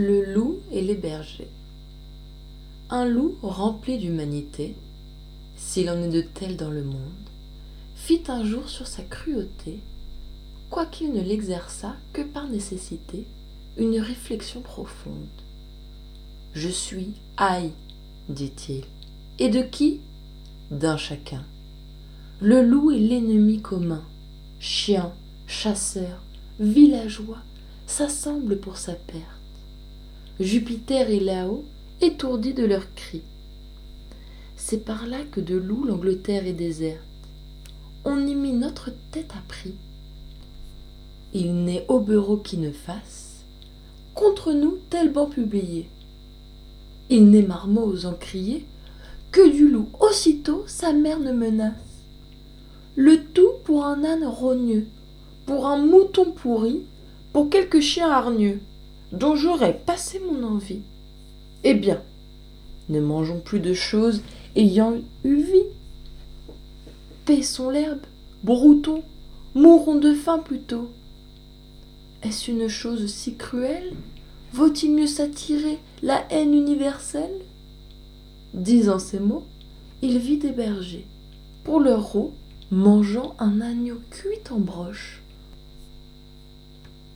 Le loup et les bergers. Un loup rempli d'humanité, s'il en est de tels dans le monde, fit un jour sur sa cruauté, quoiqu'il ne l'exerçât que par nécessité, une réflexion profonde. Je suis haï, dit-il. Et de qui? D'un chacun. Le loup est l'ennemi commun. Chien, chasseur, villageois s'assemblent pour sa perte. Jupiter est là-haut, étourdi de leurs cris. C'est par là que de loups l'Angleterre est déserte. On y mit notre tête à prix. Il n'est Aubereau qui ne fasse contre nous tel banc publié. Il n'est Marmot en crier que du loup aussitôt sa mère ne menace. Le tout pour un âne rogneux, pour un mouton pourri, pour quelques chiens hargneux, dont j'aurais passé mon envie. Eh bien, ne mangeons plus de choses ayant eu vie. Paissons l'herbe, broutons, mourons de faim plutôt. Est-ce une chose si cruelle? Vaut-il mieux s'attirer la haine universelle? Disant ces mots, il vit des bergers, pour leur eau, mangeant un agneau cuit en broche.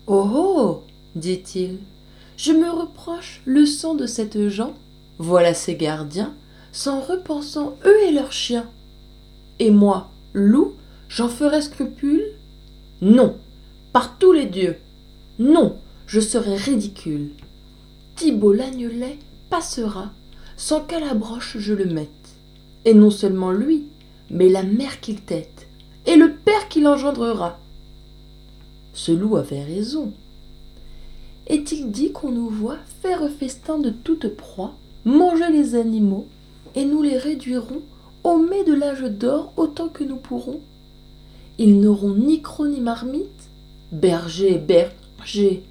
Oh oh dit-il, je me reproche le sang de cette gens, voilà ses gardiens, s'en repensant eux et leurs chiens. Et moi, loup, j'en ferai scrupule? Non, par tous les dieux, non, je serai ridicule. Thibault l'agnelet passera sans qu'à la broche je le mette. Et non seulement lui, mais la mère qu'il tête, et le père qu'il engendrera. Ce loup avait raison. Est-il dit qu'on nous voit faire festin de toute proie, manger les animaux, et nous les réduirons au mets de l'âge d'or autant que nous pourrons? Ils n'auront ni croc ni marmite, berger, berger.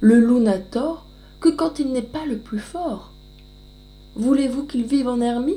Le loup n'a tort que quand il n'est pas le plus fort. Voulez-vous qu'il vive en ermite?